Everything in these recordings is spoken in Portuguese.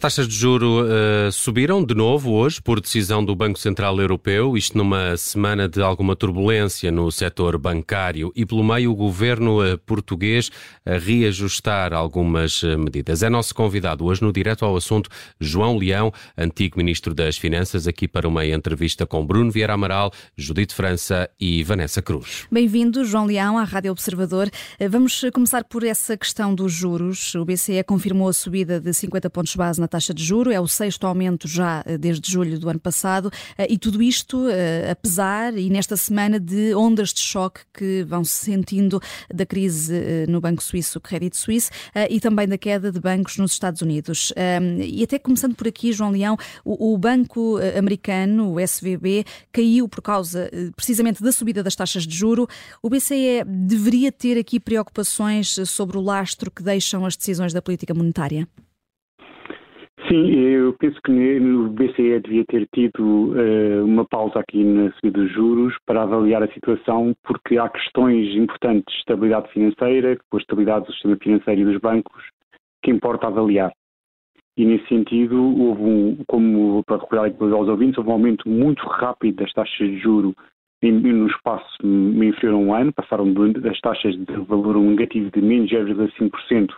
taxas de juro uh, subiram de novo hoje por decisão do Banco Central Europeu, isto numa semana de alguma turbulência no setor bancário e pelo meio o governo uh, português a reajustar algumas uh, medidas. É nosso convidado hoje no Direto ao Assunto João Leão, antigo Ministro das Finanças, aqui para uma entrevista com Bruno Vieira Amaral, Judite França e Vanessa Cruz. Bem-vindo, João Leão, à Rádio Observador. Vamos começar por essa questão dos juros. O BCE confirmou a subida de 50 pontos base na taxa de juro, é o sexto aumento já eh, desde julho do ano passado, eh, e tudo isto eh, apesar e nesta semana de ondas de choque que vão se sentindo da crise no Banco Suíço, Credit Suisse, e também da queda de bancos nos Estados Unidos. E até começando por aqui, João Leão, o banco americano, o SVB, caiu por causa precisamente da subida das taxas de juro. O BCE deveria ter aqui preocupações sobre o lastro que deixam as decisões da política monetária? Sim, eu penso que o BCE devia ter tido uh, uma pausa aqui na subida dos juros para avaliar a situação, porque há questões importantes de estabilidade financeira, com a estabilidade do sistema financeiro e dos bancos, que importa avaliar. E nesse sentido, houve um, como para recordar aos ouvintes, houve um aumento muito rápido das taxas de juro em, no espaço inferior a um ano, passaram das taxas de valor negativo de menos 0,5%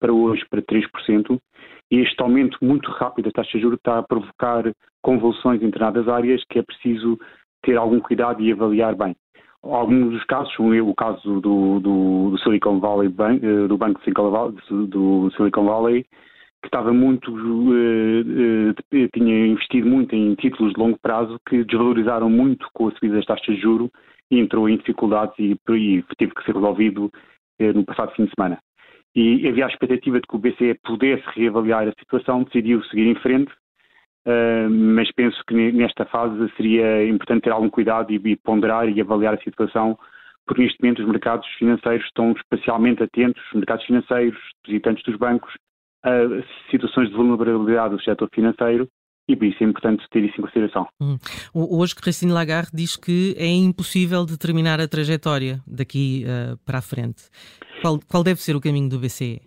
para hoje para 3%, e este aumento muito rápido da taxa de juros está a provocar convulsões em determinadas áreas que é preciso ter algum cuidado e avaliar bem. Alguns dos casos, o caso do, do, do Silicon Valley Bank, eh, do Banco do Silicon Valley, que estava muito, uh, uh, tinha investido muito em títulos de longo prazo que desvalorizaram muito com a subida das taxas de juro e entrou em dificuldades e, e teve que ser resolvido uh, no passado fim de semana e havia a expectativa de que o BCE pudesse reavaliar a situação, decidiu seguir em frente, uh, mas penso que nesta fase seria importante ter algum cuidado e, e, ponderar e avaliar a situação, porque neste momento os mercados financeiros estão especialmente atentos, os mercados financeiros, depositantes dos bancos, a situações de vulnerabilidade do setor financeiro e por isso é importante ter isso em consideração. Hum. Hoje, Christine Lagarde diz que é impossível determinar a trajetória daqui uh, para a frente. Qual, qual deve ser o caminho do BCE?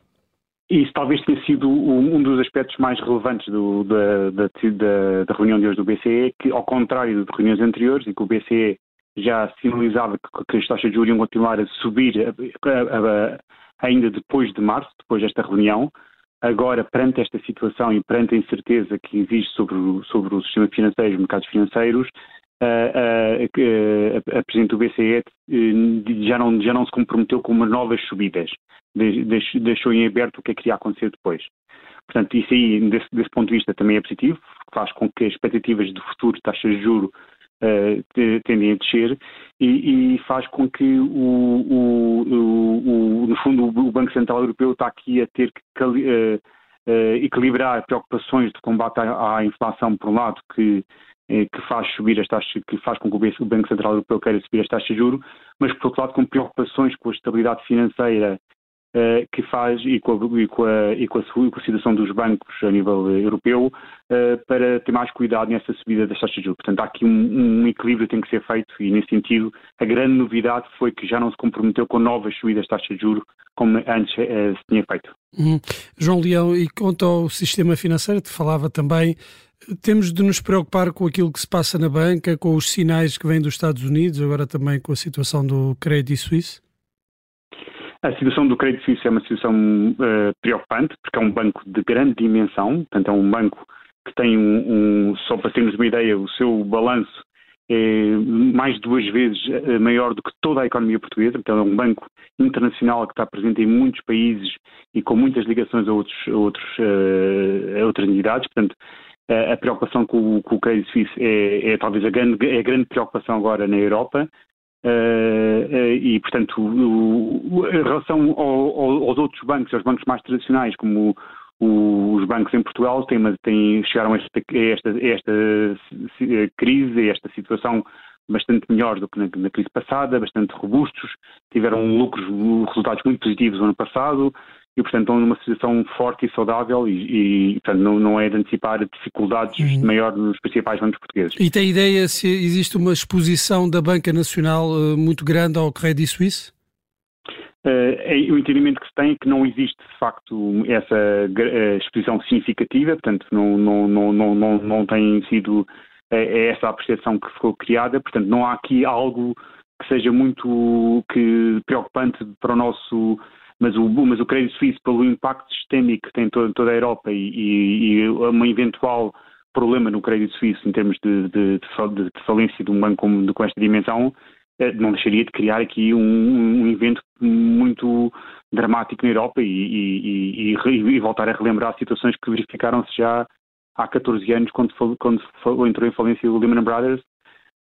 Isso talvez tenha sido um dos aspectos mais relevantes do, da, da, da, da, reunião de hoje do BCE, que ao contrário de reuniões anteriores, em que o BCE já sinalizava que, que as taxas de juros iam continuar a subir a, a, a, ainda depois de março, depois desta reunião, agora perante esta situação e perante a incerteza que existe sobre sobre o sistema financeiro e os mercados financeiros, a, Presidente do BCE eh, já não, já não se comprometeu com umas novas subidas, deixou em aberto o que é que iria acontecer depois. Portanto, isso aí, desse, desse, ponto de vista, também é positivo, faz com que as expectativas de futuro taxas de juro uh, tendem a descer e, e, faz com que, o, o, o, no fundo, o Banco Central Europeu está aqui a ter que uh, uh, equilibrar preocupações de combate à, à inflação, por um lado, que eh, que faz subir as taxas, que faz com que o Banco Central Europeu queira subir as taxas de juros, mas por outro lado com preocupações com a estabilidade financeira uh, que faz e com, a, e, com a, e, com a, com a situação dos bancos a nível europeu uh, para ter mais cuidado nessa subida das taxas de juros. Portanto, há aqui um, um, equilíbrio que tem que ser feito e nesse sentido a grande novidade foi que já não se comprometeu com novas subidas de taxas de juros como antes se tinha feito. Hum. João Leão, e quanto ao sistema financeiro, te falava também temos de nos preocupar com aquilo que se passa na banca, com os sinais que vêm dos Estados Unidos, agora também com a situação do Credit Suisse? A situação do Credit Suisse é uma situação uh, preocupante, porque é um banco de grande dimensão, portanto é um banco que tem um, um só para termos uma ideia, o seu balanço é mais de duas vezes eh, maior do que toda a economia portuguesa, então é um banco internacional que está presente em muitos países e com muitas ligações a, outros, a, outros, uh, a outras entidades, portanto a preocupação com, com o Credit Suisse é, é, talvez a grande, é a grande preocupação agora na Europa. Uh, uh, e, portanto, em relação ao, ao, aos outros bancos, aos bancos mais tradicionais, como os bancos em Portugal, têm, têm, chegaram a esta, a esta, a esta crise, a esta situação bastante melhores do que na, na, crise passada, bastante robustos, tiveram lucros, resultados muito positivos no ano passado, e, portanto, estão numa situação forte e saudável e, e portanto, não, não é de antecipar dificuldades uhum. maior nos principais bancos portugueses. E tem ideia se existe uma exposição da Banca Nacional uh, muito grande ao Credit Suisse? Uh, o entendimento que se tem é que não existe, de facto, essa uh, exposição significativa, portanto, não, não, não, não, não, não tem sido uh, essa a percepção que ficou criada, portanto, não há aqui algo que seja muito que, preocupante para o nosso. Mas o, mas o crédito suíço, pelo impacto sistémico que tem toda, toda a Europa e, e, e uma eventual problema no crédito suíço em termos de, de, de, de falência de um banco com, com esta dimensão, eh, não deixaria de criar aqui um, um evento muito dramático na Europa e, e, e, e, voltar a relembrar situações que verificaram-se já há 14 anos quando, quando entrou em falência o Lehman Brothers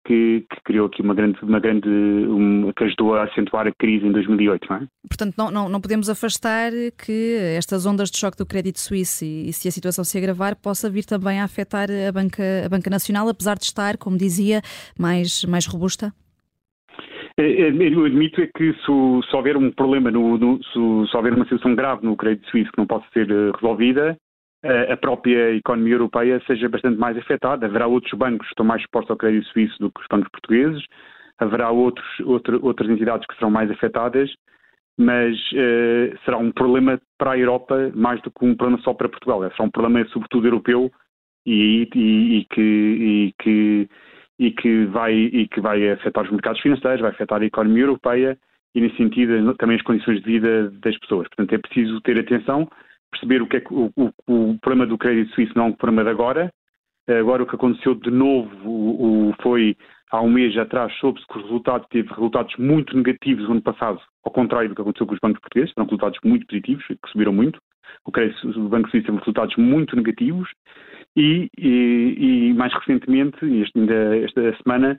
que, que, criou aqui uma grande, uma grande um, que ajudou a acentuar a crise em 2008, não é? Portanto, não, não, não podemos afastar que estas ondas de choque do crédito suíço e, e, se a situação se agravar, possa vir também a afetar a banca, a banca nacional, apesar de estar, como dizia, mais, mais robusta? É, é, eu admito é que se, se houver um problema, no, no, se, se, houver uma situação grave no crédito suíço que não possa ser eh, resolvida, a própria economia europeia seja bastante mais afetada. Haverá outros bancos que estão mais expostos ao crédito suíço do que os bancos portugueses, haverá outros, outro, outras entidades que serão mais afetadas, mas uh, será um problema para a Europa mais do que um problema só para Portugal. Será um problema sobretudo europeu e, e, e que, e que e que vai, e que vai afetar os mercados financeiros, vai afetar a economia europeia e, nesse sentido, também as condições de vida das pessoas. Portanto, é preciso ter atenção, perceber o que é que o, o, o problema do crédito suíço não é um problema de agora. Agora, o que aconteceu de novo o, foi há um mês atrás, soube-se que os resultados teve resultados muito negativos no ano passado, ao contrário do que aconteceu com os bancos portugueses, foram resultados muito positivos, que subiram muito. O, crédito, o Banco Suíço teve resultados muito negativos e, e, e mais recentemente, este, ainda esta semana,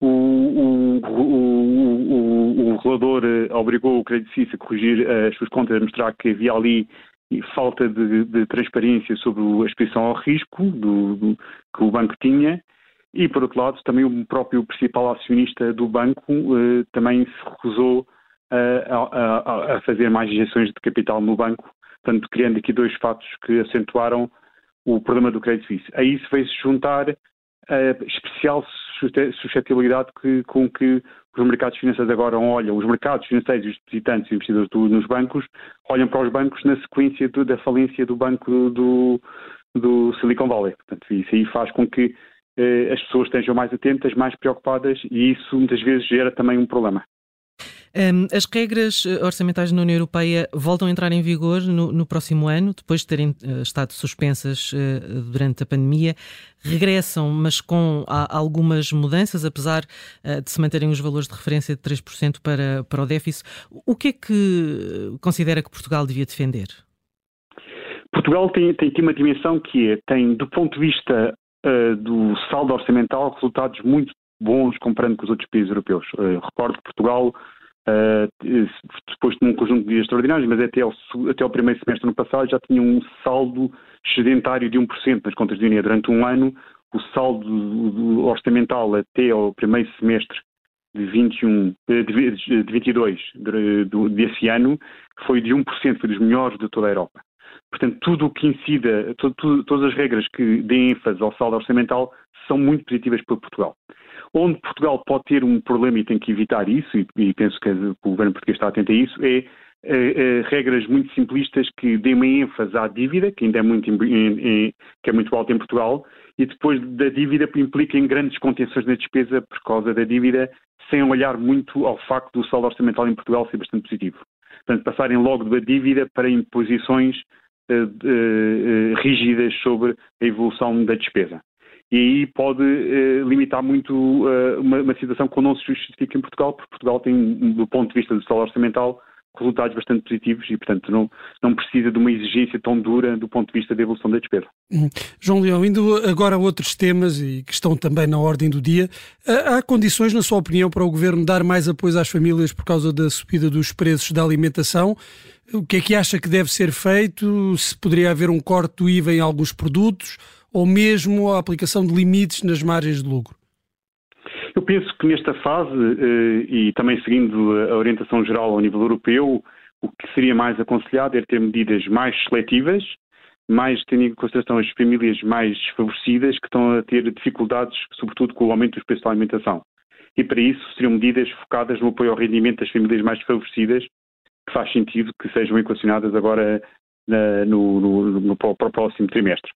o, o, o, o, regulador eh, obrigou o Credit Suisse a corrigir as suas contas, a mostrar que havia ali falta de, de transparência sobre a exposição ao risco do, do, que o banco tinha e, por outro lado, também o próprio principal acionista do banco eh, também se recusou a, a, a, fazer mais injeções de capital no banco, portanto, criando aqui dois fatos que acentuaram o problema do crédito suíço. A isso veio-se juntar a especial suscetibilidade que, com que os mercados financeiros agora olham, os mercados financeiros, os depositantes e investidores do, nos bancos, olham para os bancos na sequência do, da falência do banco do, do Silicon Valley. Portanto, isso aí faz com que eh, as pessoas estejam mais atentas, mais preocupadas e isso muitas vezes gera também um problema. As regras eh, orçamentais na União Europeia voltam a entrar em vigor no, no próximo ano, depois de terem eh, estado suspensas eh, durante a pandemia. Regressam, mas com algumas mudanças, apesar de se manterem os valores de referência de 3% para, para o déficit. O que é que considera que Portugal devia defender? Portugal tem, tem aqui uma dimensão que é, tem, do ponto de vista uh, do saldo orçamental, resultados muito bons comparando com os outros países europeus. Uh, recordo que Portugal Uh, depois de um conjunto de dias extraordinários, mas até ao, até ao primeiro semestre ano passado já tinha um saldo excedentário de 1% nas contas de União. Durante um ano, o saldo orçamental até ao primeiro semestre de, 21, de, de 22 de, de, desse ano foi de 1%, foi dos melhores de toda a Europa. Portanto, tudo o que incida, todo, tudo, todas as regras que deem ênfase ao saldo orçamental são muito positivas para Portugal. Onde Portugal pode ter um problema e tem que evitar isso, e, penso que o governo português está atento a isso, é Uh, uh, regras muito simplistas que dêem uma ênfase à dívida, que ainda é muito, em, em, que é muito alta em Portugal, e depois da dívida implica em grandes contenções na despesa por causa da dívida, sem olhar muito ao facto do saldo orçamental em Portugal ser bastante positivo. Portanto, passarem logo da dívida para imposições uh, rígidas sobre a evolução da despesa e aí pode eh, limitar muito uh, uma, uma, situação que não se justifica em Portugal, porque Portugal tem, do ponto de vista do salário orçamental, resultados bastante positivos e, portanto, não, não precisa de uma exigência tão dura do ponto de vista da evolução da despesa. Hum. João Leão, indo agora a outros temas e que estão também na ordem do dia, há condições, na sua opinião, para o Governo dar mais apoio às famílias por causa da subida dos preços da alimentação? O que é que acha que deve ser feito? Se poderia haver um corte do IVA em alguns produtos? Ou mesmo a aplicação de limites nas margens de lucro? Eu penso que nesta fase, eh, e também seguindo a orientação geral ao nível europeu, o que seria mais aconselhado é ter medidas mais seletivas, mais tendo em consideração as famílias mais desfavorecidas que estão a ter dificuldades, sobretudo com o aumento dos preços da alimentação. E para isso seriam medidas focadas no apoio ao rendimento das famílias mais desfavorecidas, que faz sentido que sejam equacionadas agora na, no, no, no, para o próximo trimestre.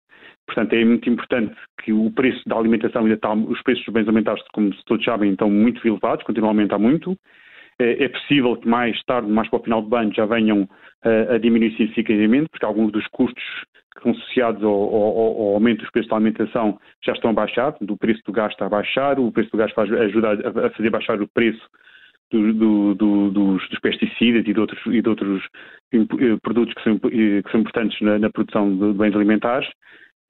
Portanto, é muito importante que o preço da alimentação ainda está, os preços dos bens alimentares, como todos sabem, estão muito elevados, continuam a aumentar muito. É, é possível que mais tarde, mais para o final do ano, já venham a, a diminuir significativamente, porque alguns dos custos que estão associados ao, ao, ao, aumento dos preços da alimentação já estão a baixar, o preço do gás está a baixar, o preço do gás ajuda a, fazer baixar o preço do, do, do, dos, dos, pesticidas e de outros, e de outros eh, produtos que são, eh, que são importantes na, na produção de bens alimentares.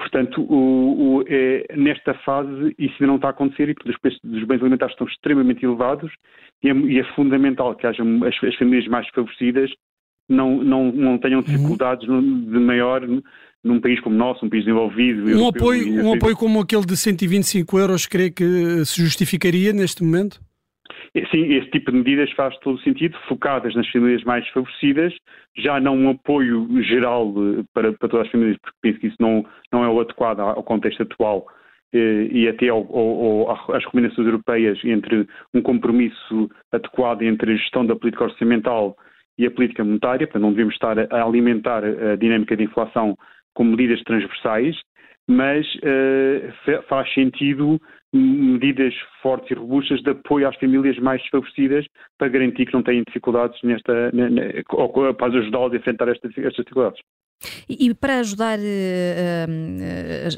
Portanto, o, o, é, nesta fase isso ainda não está a acontecer e os preços dos bens alimentares estão extremamente elevados e é, e é fundamental que haja as, as, famílias mais favorecidas não, não, não tenham dificuldades uhum. de maior num país como o nosso, um país desenvolvido. Um, apoio, um apoio como aquele de 125 euros, crê que se justificaria neste momento? Sim, esse tipo de medidas faz todo o sentido, focadas nas famílias mais favorecidas, já não um apoio geral eh, para, para todas as famílias, porque penso que isso não, não é o adequado ao contexto atual eh, e até ao, ao, às recomendações europeias entre um compromisso adequado entre a gestão da política orçamental e a política monetária, para não devemos estar a alimentar a dinâmica de inflação com medidas transversais, mas uh, faz sentido medidas fortes e robustas de apoio às famílias mais desfavorecidas para garantir que não têm dificuldades nesta, ou para ajudá-las a enfrentar estas dificuldades. E, e para ajudar uh,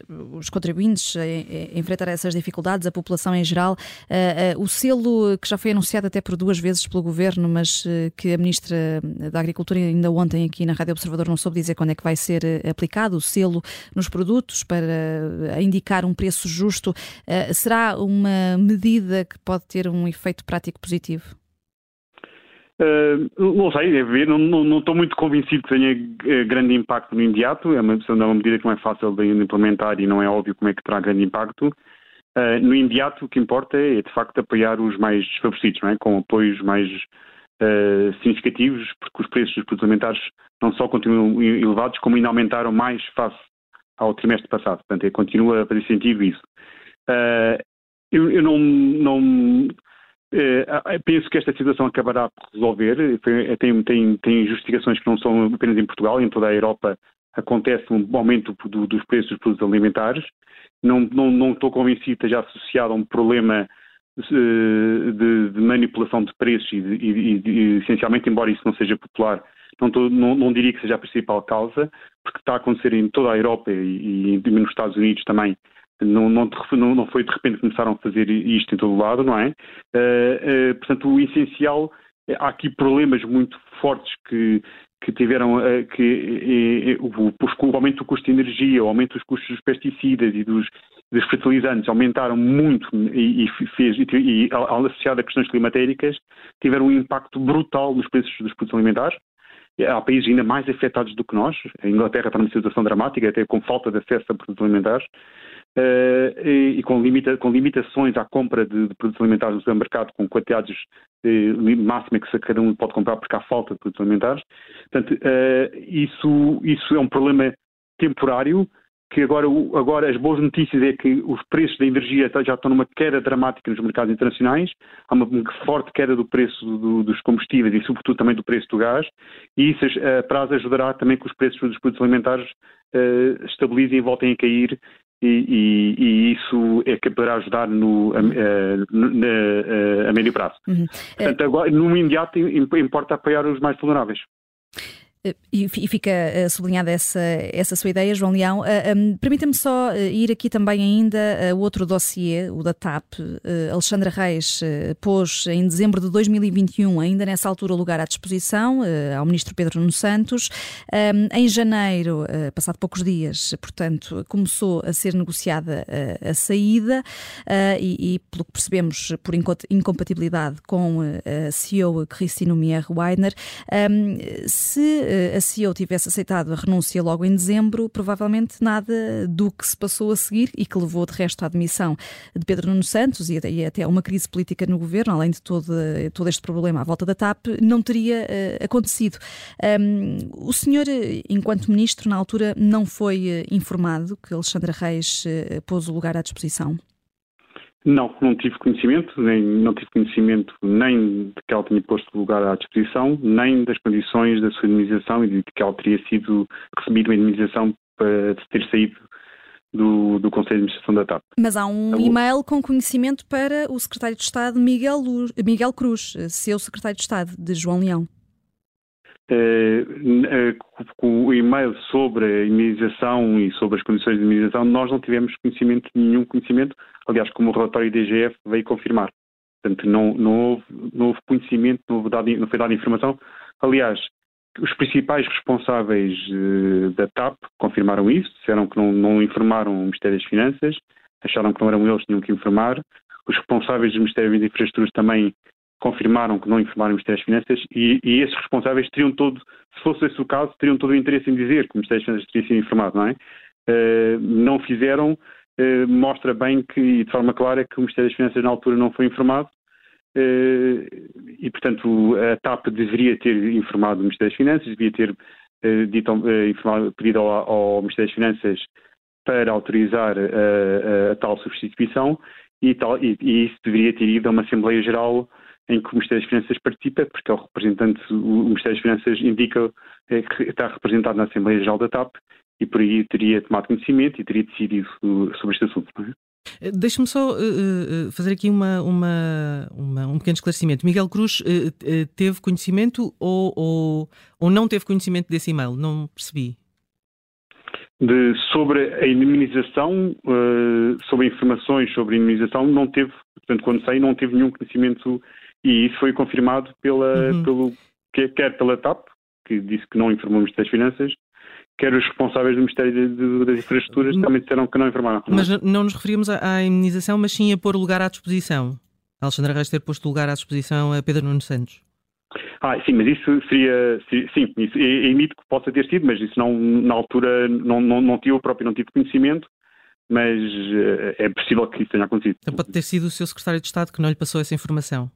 uh, os contribuintes a, a, enfrentar essas dificuldades, a população em geral, uh, o selo que já foi anunciado até por duas vezes pelo Governo, mas que a Ministra da Agricultura ainda ontem aqui na Rádio Observador não soube dizer quando é que vai ser aplicado, o selo nos produtos para indicar um preço justo, será uma medida que pode ter um efeito prático positivo? Uh, não sei, é ver, não, não, não, estou muito convencido que tenha uh, grande impacto no imediato, é uma, é uma medida que não é fácil de implementar e não é óbvio como é que terá grande impacto. Uh, no imediato o que importa é de facto apoiar os mais desfavorecidos, é? com apoios mais significativos, porque os preços dos produtos alimentares não só continuam elevados, como ainda aumentaram mais face ao trimestre passado. Portanto, é, continua a fazer sentido isso. eu, eu não, não eh, penso que esta situação acabará por resolver. Eh, tem, tem, tem justificações que não são apenas em Portugal, em toda a Europa acontece um aumento do, dos preços dos produtos alimentares. Não, não, não estou convencido que esteja associado a um problema eh, de, de, manipulação de preços e, e, e, essencialmente, embora isso não seja popular, não, estou, não, não, diria que seja a principal causa, porque está a acontecer em toda a Europa e, e nos Estados Unidos também não, não, não, foi de repente começaram a fazer isto em todo lado, não é? Uh, uh, portanto, o essencial, há aqui problemas muito fortes que, que tiveram, uh, que o, aumento do custo de energia, o aumento dos custos dos pesticidas e dos, dos fertilizantes aumentaram muito e, e fez, e, e associado a questões climatéricas, tiveram um impacto brutal nos preços dos produtos alimentares. Há países ainda mais afetados do que nós. A Inglaterra está numa situação dramática, até com falta de acesso a produtos alimentares. Uh, e, com, limita, com, limitações à compra de, de produtos alimentares no supermercado, com quantidades eh, máximas que cada um pode comprar porque há falta de produtos alimentares. Portanto, uh, isso, isso é um problema temporário, que agora, agora as boas notícias é que os preços da energia já estão numa queda dramática nos mercados internacionais, há uma forte queda do preço do, dos combustíveis e sobretudo também do preço do gás, e isso a prazo ajudará também que os preços dos produtos alimentares uh, estabilizem e voltem a cair e, e, e, isso é que poderá ajudar no, a, a, a médio prazo. Uhum. Portanto, agora, no imediato importa apoiar os mais vulneráveis. E fica eh, sublinhada essa, essa sua ideia, João Leão. Eh, um, Permita-me só eh, ir aqui também ainda o outro dossiê, o da TAP. Alexandra Reis pôs em dezembro de 2021, ainda nessa altura, lugar à disposição ao ministro Pedro Nuno Santos. Em janeiro, passado poucos dias, portanto, começou a ser negociada a saída e, e pelo que percebemos, por incompatibilidade com a CEO Cristina Mier Weidner, se a CEO tivesse aceitado a renúncia logo em dezembro, provavelmente nada do que se passou a seguir e que levou de resto à admissão de Pedro Nuno Santos e até a uma crise política no governo, além de todo, todo este problema à volta da TAP, não teria uh, acontecido. Um, o senhor, enquanto ministro, na altura, não foi informado que Alexandra Reis uh, pôs o lugar à disposição? Não, não tive conhecimento, nem, não tive conhecimento nem de que ela tinha posto lugar à disposição, nem das condições da sua indemnização e de que ela teria sido recebido uma indemnização para ter saído do, do Conselho de Administração da TAP. Mas há um e-mail com conhecimento para o Secretário de Estado Miguel, Luz, Miguel Cruz, seu Secretário de Estado, de João Leão. Uh, com o e-mail sobre a imunização e sobre as condições de imunização, nós não tivemos conhecimento, nenhum conhecimento, aliás, como o relatório da IGF veio confirmar. Portanto, não, não, houve, não houve conhecimento, não, houve dado, não foi dada informação. Aliás, os principais responsáveis uh, da TAP confirmaram isso, disseram que não, informaram o Ministério das Finanças, acharam que não eram eles que tinham que informar. Os responsáveis do Ministério das Infraestruturas também confirmaram que não informaram o Ministério das Finanças e, e, esses responsáveis teriam todo, se fosse esse o caso, teriam todo o interesse em dizer que o Ministério das Finanças teria sido informado, não é? Uh, não fizeram, uh, mostra bem que, e de forma clara, que o Ministério das Finanças na altura não foi informado uh, e, portanto, a TAP deveria ter informado o Ministério das Finanças, devia ter dito, informado, pedido ao, ao, Ministério das Finanças para autorizar a, a tal substituição e, tal, e, e, isso deveria ter ido a uma Assembleia Geral em que o Ministério das Finanças participa, porque é o representante, o Ministério das Finanças indica é, que está representado na Assembleia Geral da TAP e por aí teria tomado conhecimento e teria decidido sobre este assunto. Não é? Eh, deixe-me só uh, fazer aqui uma, uma, uma, um pequeno esclarecimento. Miguel Cruz uh, teve conhecimento ou, ou, ou, não teve conhecimento desse e-mail? Não percebi. De, sobre a indemnização, sobre informações sobre a indemnização, não teve, portanto, quando sei, não teve nenhum conhecimento e isso foi confirmado pela, uhum. pelo, quer pela TAP, que disse que não informou o Ministério das Finanças, quer os responsáveis do Ministério das Infraestruturas também disseram que não informaram. Mas não nos referimos à, imunização, mas sim a pôr o lugar à disposição. Alexandra Reis ter posto o lugar à disposição a Pedro Nuno Santos. Ah, sim, mas isso seria, sim, isso, emito que possa ter sido, mas isso não, na altura não, não, não tive, eu próprio não tive conhecimento, mas uh, é possível que isso tenha acontecido. Então pode ter sido o seu secretário de Estado que não lhe passou essa informação?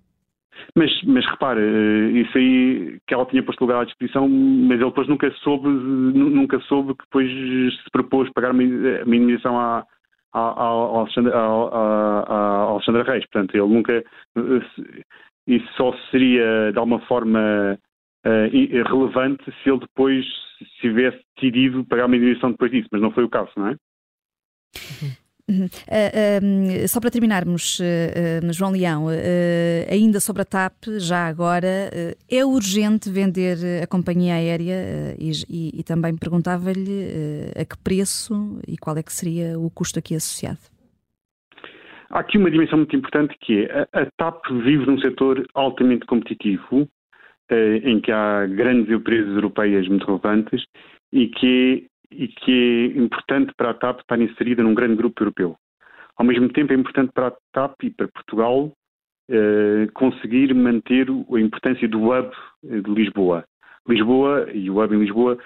Mas, mas repare, eh, isso aí que ela tinha posto lugar à disposição, mas ele depois nunca soube, nunca soube que depois se propôs pagar uma, uma indenização à, à, à, Alexandra, à, Alexandra Reis. Portanto, ele nunca. Eh, isso só seria de alguma forma relevante se ele depois se tivesse decidido pagar uma indenização depois disso, mas não foi o caso, não é? Uhum. Uh, uh, só para terminarmos, uh, João Leão, ainda sobre a TAP, já agora, é urgente vender a companhia aérea e, e, e, também perguntava-lhe a que preço e qual é que seria o custo aqui associado. Há aqui uma dimensão muito importante que é a, a TAP vive num setor altamente competitivo, em que há grandes empresas europeias muito relevantes e que e que é importante para a TAP estar inserida num grande grupo europeu. Ao mesmo tempo, é importante para a TAP e para Portugal eh, conseguir manter a importância do hub de Lisboa. Lisboa e o hub em Lisboa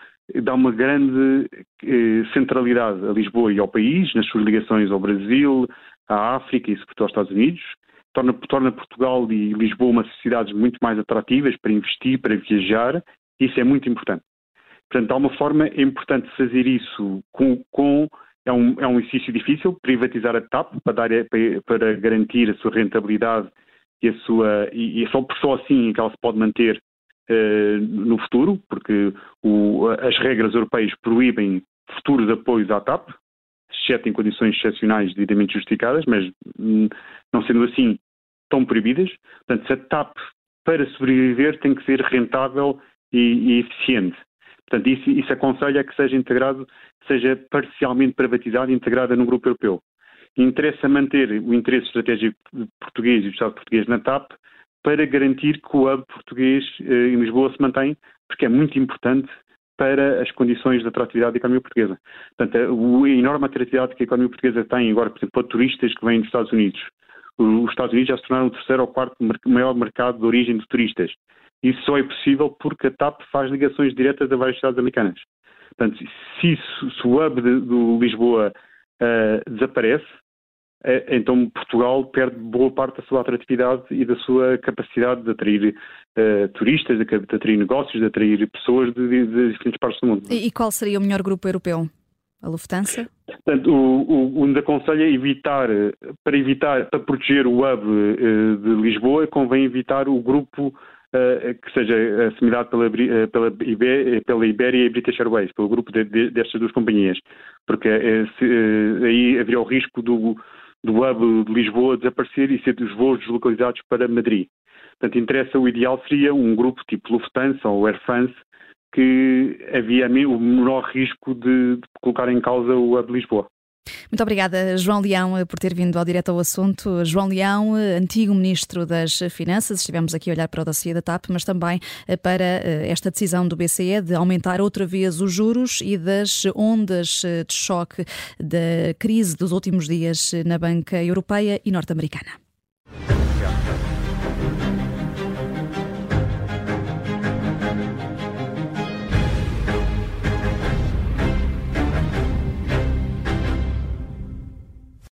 dá uma grande eh, centralidade a Lisboa e ao país, nas suas ligações ao Brasil, à África e, sobretudo, aos Estados Unidos. Torna, torna Portugal e Lisboa uma cidades muito mais atrativas para investir, para viajar. Isso é muito importante. Portanto, há uma forma, é importante fazer isso com. com é, um, é um exercício difícil, privatizar a TAP para, dar, para, garantir a sua rentabilidade e, a sua, e, e só, só assim é que ela se pode manter uh, no futuro, porque o, as regras europeias proíbem futuros apoios à TAP, exceto em condições excepcionais devidamente justificadas, mas hum, não sendo assim, estão proibidas. Portanto, se a TAP, para sobreviver, tem que ser rentável e, e eficiente. Portanto, isso, isso aconselha que seja integrado, seja parcialmente privatizado e integrada no grupo europeu. Interessa manter o interesse estratégico português e do Estado português na TAP para garantir que o hub português eh, em Lisboa se mantém, porque é muito importante para as condições de atratividade da economia portuguesa. Portanto, a, a enorme atratividade que a economia portuguesa tem agora, por exemplo, para turistas que vêm dos Estados Unidos. Os Estados Unidos já se tornaram o terceiro ou quarto maior mercado de origem de turistas. Isso só é possível porque a TAP faz ligações diretas a várias cidades americanas. Portanto, se, se o hub de, do Lisboa uh, desaparece, uh, então Portugal perde boa parte da sua atratividade e da sua capacidade de atrair uh, turistas, de, de, atrair negócios, de atrair pessoas de, de, diferentes partes do mundo. E, e qual seria o melhor grupo europeu? A Lufthansa? Portanto, o, o, onde aconselha é evitar, para evitar, para proteger o hub de Lisboa, convém evitar o grupo que seja assimilado pela, pela, pela Iberia e British Airways, pelo grupo de, de, destas duas companhias, porque se, aí haveria o risco do, do hub de Lisboa desaparecer e ser dos voos deslocalizados para Madrid. Portanto, interessa, o ideal seria um grupo tipo Lufthansa ou Air France, que havia o menor risco de, de colocar em causa o hub de Lisboa. Muito obrigada, João Leão, por ter vindo ao direto ao assunto. João Leão, antigo Ministro das Finanças, estivemos aqui a olhar para o dossiê da TAP, mas também eh, para eh, esta decisão do BCE de aumentar outra vez os juros e das ondas eh, de choque da crise dos últimos dias na banca europeia e norte-americana.